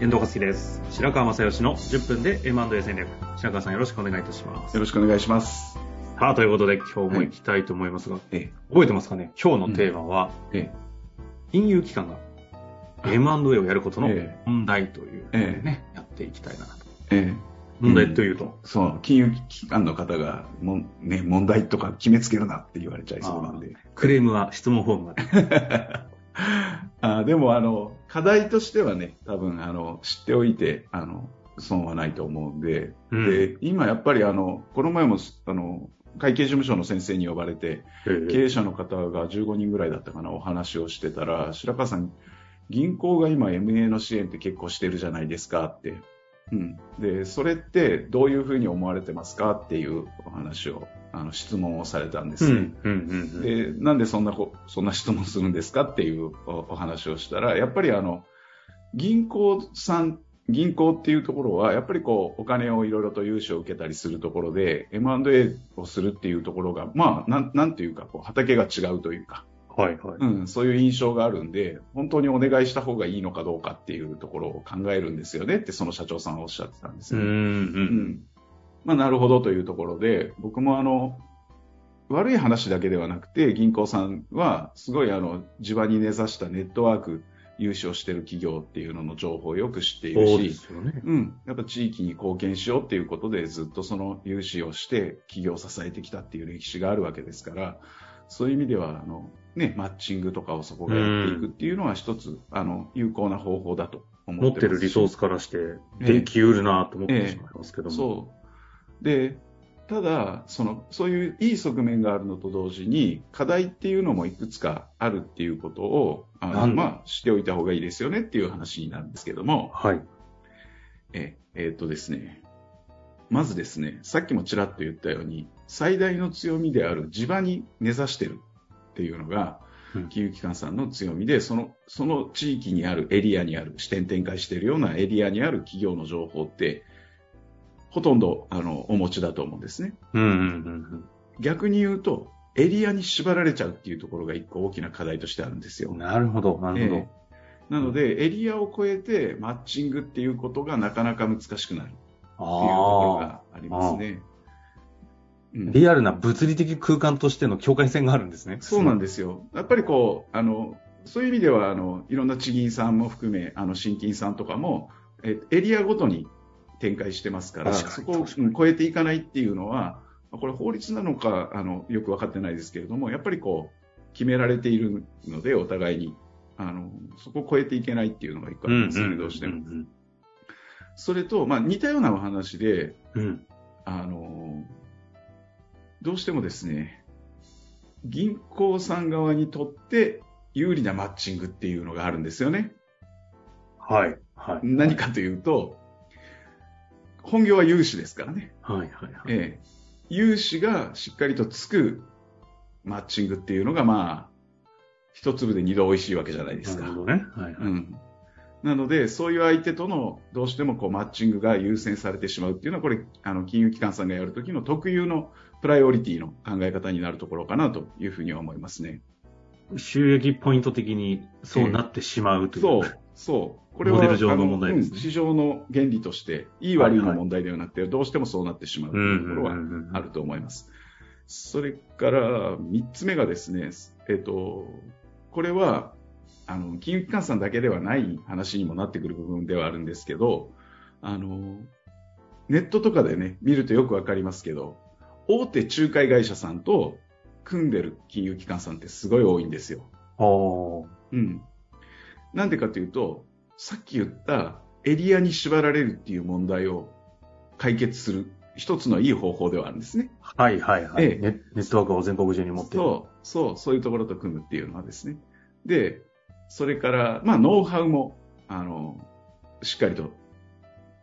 遠藤和樹です。白川正義の10分で M&A 戦略。白川さんよろしくお願いいたします。よろしくお願いします。さあ、ということで今日も行きたいと思いますが、え覚えてますかね？今日のテーマは、え、え金融機関が M&A をやることのええ問題という、ええね、やっていきたいなと。え、え問題というと、そう、金融機関の方がもん、ね、問題とか決めつけるなって言われちゃいそうなんで。クレームは質問フォームまで。あでも、あの、課題としてはね、多分、あの、知っておいて、あの、損はないと思うんで、うんで、今やっぱりあの、この前も、あの、会計事務所の先生に呼ばれて、え経営者の方が15人ぐらいだったかな、お話をしてたら、白川さん、銀行が今 MA の支援って結構してるじゃないですかって。うん。で、それってどういうふうに思われてますかっていうお話を、あの、質問をされたんですね。で、なんでそんなこ、そんな質問するんですか？っていうおお話をしたら、やっぱりあの、銀行さん、銀行っていうところは、やっぱりこう、お金をいろいろと融資を受けたりするところで、M&A をするっていうところが、まあ、なん、なんていうか、こう、畑が違うというか、はい、はい。うん、そういう印象があるんで、本当にお願いした方がいいのかどうかっていうところを考えるんですよねって、その社長さんはおっしゃってたんですうん、よね。う。うんん。まあ、なるほどというところで、僕もあの、悪い話だけではなくて、銀行さんは、すごいあの、地場に根ざしたネットワーク、融資をしている企業っていうのの情報をよく知っているし、すよね。うん。やっぱ地域に貢献しようっていうことで、ずっとその融資をして、企業を支えてきたっていう歴史があるわけですから、そういう意味では、あの、ね、マッチングとかをそこがやっていくっていうのは一つ、あの、有効な方法だと思持っますしっててるリソースからして、ええできうるなと思ってしまいますけども。そう。で、ただ、その、そういういい側面があるのと同時に、課題っていうのもいくつかあるっていうことを、あのなんだまあ、しておいた方がいいですよねっていう話になるんですけども、はい。え、えーっとですね、まずですね、さっきもちらっと言ったように、最大の強みである地場に根ざしてるっていうのが、うん。金融機関さんの強みで、その、その地域にあるエリアにある、支店展開しているようなエリアにある企業の情報って、ほとんど、あの、お持ちだと思うんですね。うん、うん、うん逆に言うと、エリアに縛られちゃうっていうところが一個大きな課題としてあるんですようん。。なるほど、なるほど。ええなので、エリアを超えてマッチングっていうことがなかなか難しくなるっていうところあがありますね。うんあ、リアルな物理的空間としての境界線があるんですね。そうなんでですよ。やっぱりこう、あの、そういう意味では、あの、いろんな地銀さんも含め、あの、新金さんとかも、えエリアごとに展開してますから、そこを超えていかないっていうのは、これ法律なのか、あの、よく分かってないですけれども、やっぱりこう、決められているので、お互いに、あの、そこを超えていけないっていうのが一個ありますよね、どうしても。んそれと、まあ、似たようなお話で、うんうん。あの、どうしてもですね、銀行さん側にとって有利なマッチングっていうのがあるんですよね。はい。はい。何かというと、本業は融資ですからね。はい、はい、はい。ええ、融資がしっかりとつくマッチングっていうのが、まあ、一粒で二度美味しいわけじゃないですか。なるほどね。はい、はい。うん。なので、そういう相手とのどうしてもこうマッチングが優先されてしまうっていうのは、これ、あの、金融機関さんがやるときの特有のプライオリティの考え方になるところかなというふうには思いますね。収益ポイント的にそうなってしまうという。そう、そう。これは、モデル上の問題ですねうん市場の原理として、いい悪いの問題ではなくて、どうしてもそうなってしまうとうん。いうところはあると思います。それから、三つ目がですね、えっと、これは、あの、金融機関さんだけではない話にもなってくる部分ではあるんですけど、あの、ネットとかでね、見るとよくわかりますけど、大手仲介会社さんと組んでる金融機関さんってすごい多いんですよ。うん。なんでかというと、さっき言ったエリアに縛られるっていう問題を解決する一つのいい方法ではあるんですね。はいはいはい。ええネネットワークを全国中に持っている。そう、そう、そういうところと組むっていうのはですね。で、それから、まあ、ノウハウも、あの、しっかりと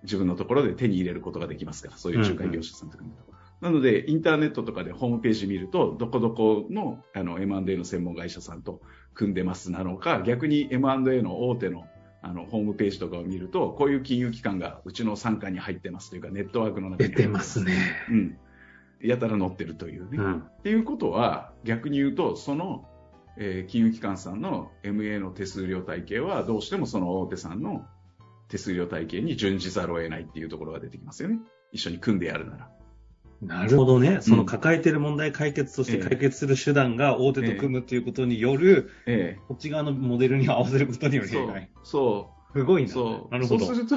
自分のところで手に入れることができますから、そういう仲介業者さんと組むと。なので、インターネットとかでホームページ見ると、どこどこのあの M&A の専門会社さんと組んでますなのか、逆に M&A の大手のあのホームページとかを見ると、こういう金融機関がうちの傘下に入ってますというか、ネットワークの中に出てますね。うん。やたら載ってるというね。うん。っていうことは、逆に言うと、その、えー金融機関さんの MA の手数料体系は、どうしてもその大手さんの手数料体系に準じざるを得ないっていうところが出てきますよね。一緒に組んでやるなら。なるほどね。その抱えてる問題解決として解決する手段が大手と組むということによる、えこっち側のモデルに合わせることによえる弊害。そう。すごいな。そう。なるほど。そうすると、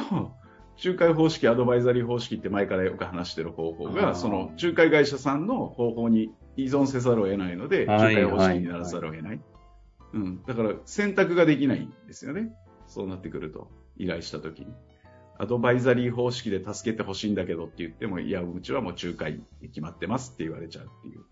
仲介方式、アドバイザリー方式って前からよく話してる方法が、その仲介会社さんの方法に依存せざるを得ないので、はい仲介方式にならざるを得ない。うん。だから選択ができないんですよね。そうなってくると、依頼したときに。アドバイザリー方式で助けてほしいんだけどって言っても、いや、うちはもう仲介で決まってますって言われちゃうっていう。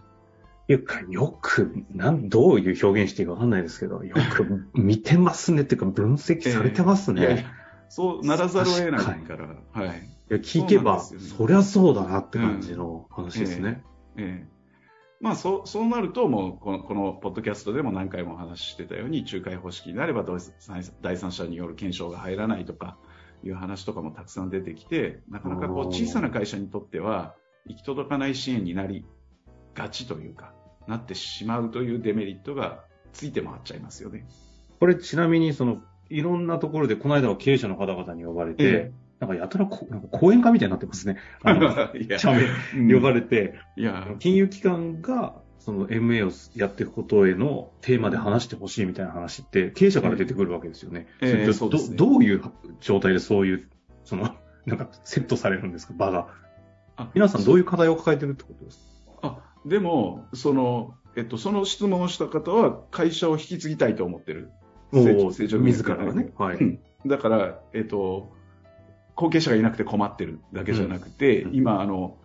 いうか、よく、なん、どういう表現していいかわかんないですけど、よく見てますねっていうか、分析されてますね。いやいやそうならざるを得ないから、はい。いや聞けば、そねりゃそうだなって感じの話ですね。ええまあ、そうそうなると、もうこのこのポッドキャストでも何回もお話ししてたように、仲介方式になれば第三者による検証が入らないとかいう話とかもたくさん出てきて、なかなかこう小さな会社にとっては、行き届かない支援になりがちというか、なってしまうというデメリットがついて回っちゃいますよね。これちなみに、その、いろんなところで、この間は経営者の方々に呼ばれて、ええ。なんかやたらこなんか講演会みたいになってますね。あの いや。社名うん呼ばれて、いや、金融機関が、その MA をやっていくことへのテーマで話してほしいみたいな話って、経営者から出てくるわけですよね。どどういう状態でそういう、その、なんかセットされるんですか、場が。あ皆さんどういう課題を抱えてるってことです？かあでもその、えっと、その質問をした方は会社を引き継ぎたいと思ってる。成長成長自らがね。はい。うんだから、えっと、後継者がいなくて困ってるだけじゃなくて、うん今、あの、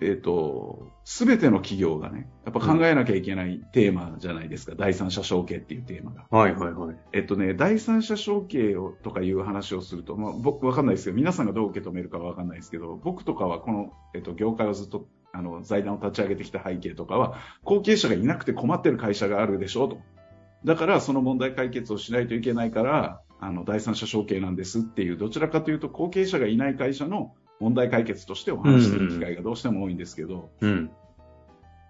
えっと、すべての企業がね、やっぱ考えなきゃいけないテーマじゃないですか。第三者承継っていうテーマが。はいはいはい。えっとね、第三者承継をとかいう話をすると、まあ、僕わかんないですけど、皆さんがどう受け止めるかわかんないですけど、僕とかはこの、えっと、業界をずっと、あの、財団を立ち上げてきた背景とかは、後継者がいなくて困ってる会社があるでしょうと。だから、その問題解決をしないといけないから、あの、第三者承継なんですっていう、どちらかというと、後継者がいない会社の問題解決としてお話しする機会がどうしても多いんですけど、うん。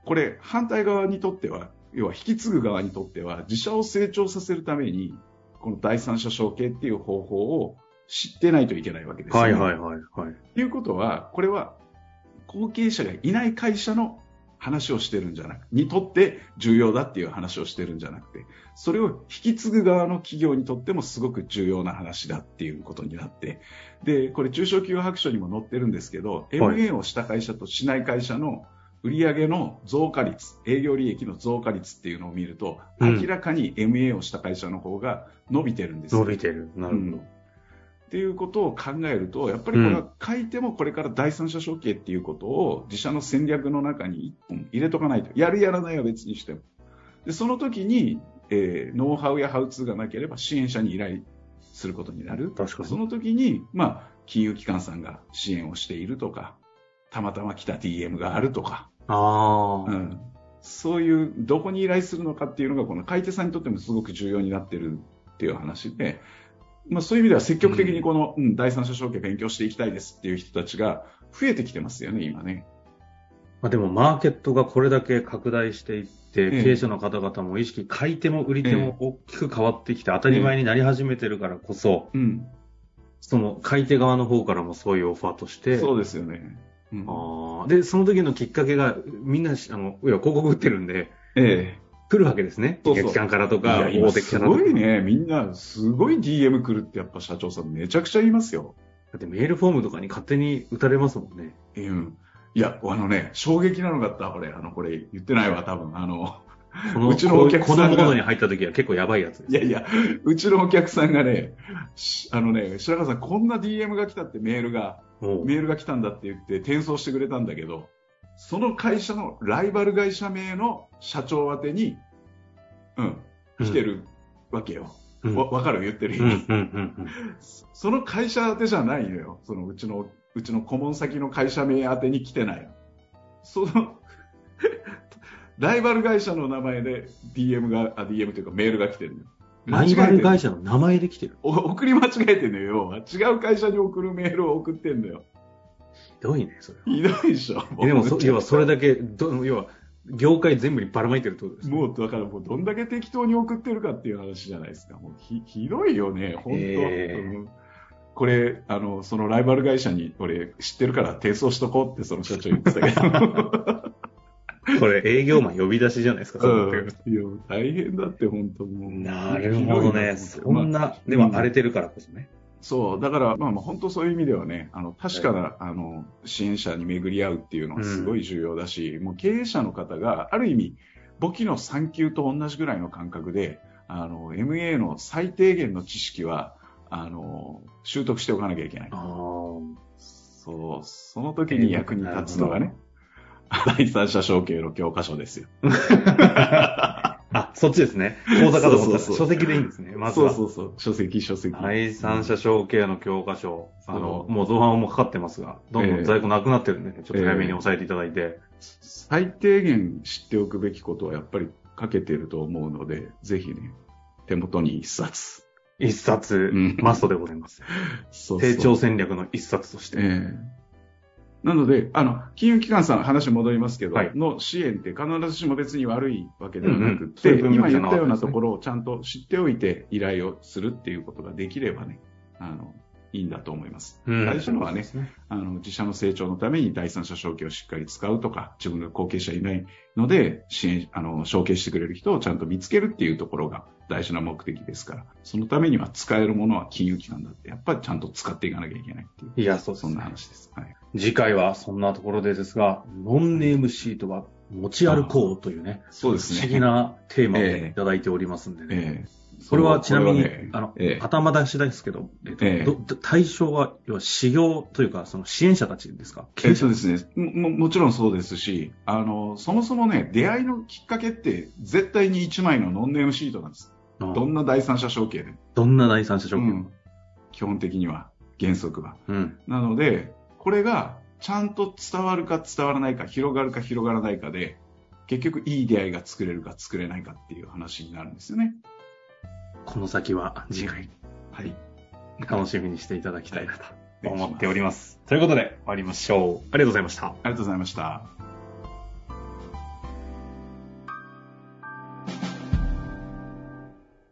これ、反対側にとっては、要は引き継ぐ側にとっては、自社を成長させるために、この第三者承継っていう方法を知ってないといけないわけですよね。はいはいはいはい。ということは、これは後継者がいない会社の話をしてるんじゃなくにとって重要だっていう話をしてるんじゃなくて、それを引き継ぐ側の企業にとってもすごく重要な話だっていうことになって、で、これ中小企業白書にも載ってるんですけど、MA をした会社としない会社の売上の増加率、営業利益の増加率っていうのを見ると、うん明らかに MA をした会社の方が伸びてるんですよ伸びてる。なるほど。っていうことを考えると、やっぱりこれは書いてもこれから第三者承継っていうことを自社の戦略の中に一本入れとかないと。やるやらないは別にしても。で、その時に、えーノウハウやハウツーがなければ支援者に依頼することになる。確かにその時に、まあ、金融機関さんが支援をしているとか、たまたま来た DM があるとか、ああ、うん、そういう、どこに依頼するのかっていうのが、この買い手さんにとってもすごく重要になってるっていう話で、まあそういう意味では積極的にこの、うん第三者承継勉強していきたいですっていう人たちが増えてきてますよね、今ね。まあ、でもマーケットがこれだけ拡大していって、ええ経営者の方々も意識、買い手も売り手も大きく変わってきて、当たり前になり始めてるからこそ、うん。その買い手側の方からもそういうオファーとして、そうですよね。うんあーで、その時のきっかけが、みんなし、あの、いや、広告売ってるんで、え来るわけですね。そうそうからとえ。か、大手キャラとか。ごいね、みんな、すごい DM 来るってやっぱ社長さんめちゃくちゃ言いますよ。だってメールフォームとかに勝手に打たれますもんね。うん。いや、あのね、衝撃なのがあった、これ、あの、これ言ってないわ、多分。あの、このうちのお客さんがこのに入った時は結構やばいやつです。いやいや、うちのお客さんがね、しあのね、白川さん、こんな DM が来たってメールが、メールが来たんだって言って転送してくれたんだけど、その会社のライバル会社名の社長宛てに、うん、来てるわけよ。うんわ、わかる？言ってる意味、その会社宛てじゃないのよ。そのうちの、うちの顧問先の会社名宛てに来てないの。その、ライバル会社の名前で DM が、あ、DM というかメールが来てるのよ。ライバル会社社の名前で来てる？お送り間違えてんのよ。違う会社に送るメールを送ってんのよ。ひどいね、それは。ひどいでしょ。えでもそ、要はそれだけ、ど要は、業界全部にばらまいてるってことですね。もう、だからもうどんだけ適当に送ってるかっていう話じゃないですか。もうひ、ひどいよね、本当、えーうんこれ、あの、そのライバル会社に、俺、知ってるから提送しとこうってその社長言ってたけど。これ営業マン呼び出しじゃないですか、そうんいや、大変だって、本当もう。なるほどね。そんな、でも荒れてるからこそね。そう、だから、まあまあ、本当そういう意味ではね、あの、確かな、あの、支援者に巡り合うっていうのはすごい重要だし、もう経営者の方が、ある意味、簿記の3級と同じぐらいの感覚で、あの、MA の最低限の知識は、あの、習得しておかなきゃいけない。あそう、その時に役に立つのがね、第三者承継の教科書ですよ。そっちですね。講座かと思ったら書籍でいいんですね。まずは。そうそうそう、書籍、書籍。第三者承継の教科書。あの、もう造反もかかってますが、どんどん在庫なくなってるんでね、ちょっと早めに抑えていただいて。最低限知っておくべきことはやっぱり書けてると思うので、ぜひね、手元に一冊。一冊、うんマストでございます。そうそう成長戦略の一冊として。ええなので、あの、金融機関さん、話戻りますけど、はい。の支援って必ずしも別に悪いわけではなくうんて、うん。そういう文今言ったようなところをちゃんと知っておいて依頼をするっていうことができればね、あの、いいんだと思います。うん大事なのはねそうですあの、自社の成長のために第三者承継をしっかり使うとか、自分の後継者いないので、支援、あの、承継してくれる人をちゃんと見つけるっていうところが大事な目的ですから、そのためには使えるものは金融機関だって、やっぱりちゃんと使っていかなきゃいけないっていう。いや、そうですねそんな話です。はい。次回はそんなところでですが、ノンネームシートは持ち歩こうというね、そうですね。不思議なテーマをいただいておりますんでね。ええこれはちなみに、ねあの、ええ頭出しですけど、えっとええどど対象は、要は、修行というか、その支援者たちですか？えっとですね、ももちろんそうですし、あの、そもそもね、出会いのきっかけって、絶対に1枚のノンネームシートなんです。あどんな第三者承継でも。どんな第三者証券うん基本的には、原則は。うん。なので、これがちゃんと伝わるか伝わらないか、広がるか広がらないかで、結局いい出会いが作れるか作れないかっていう話になるんですよね。この先は次回はい。楽しみにしていただきたいなとはい思っております。ということで、終わりましょう。ありがとうございました。ありがとうございました。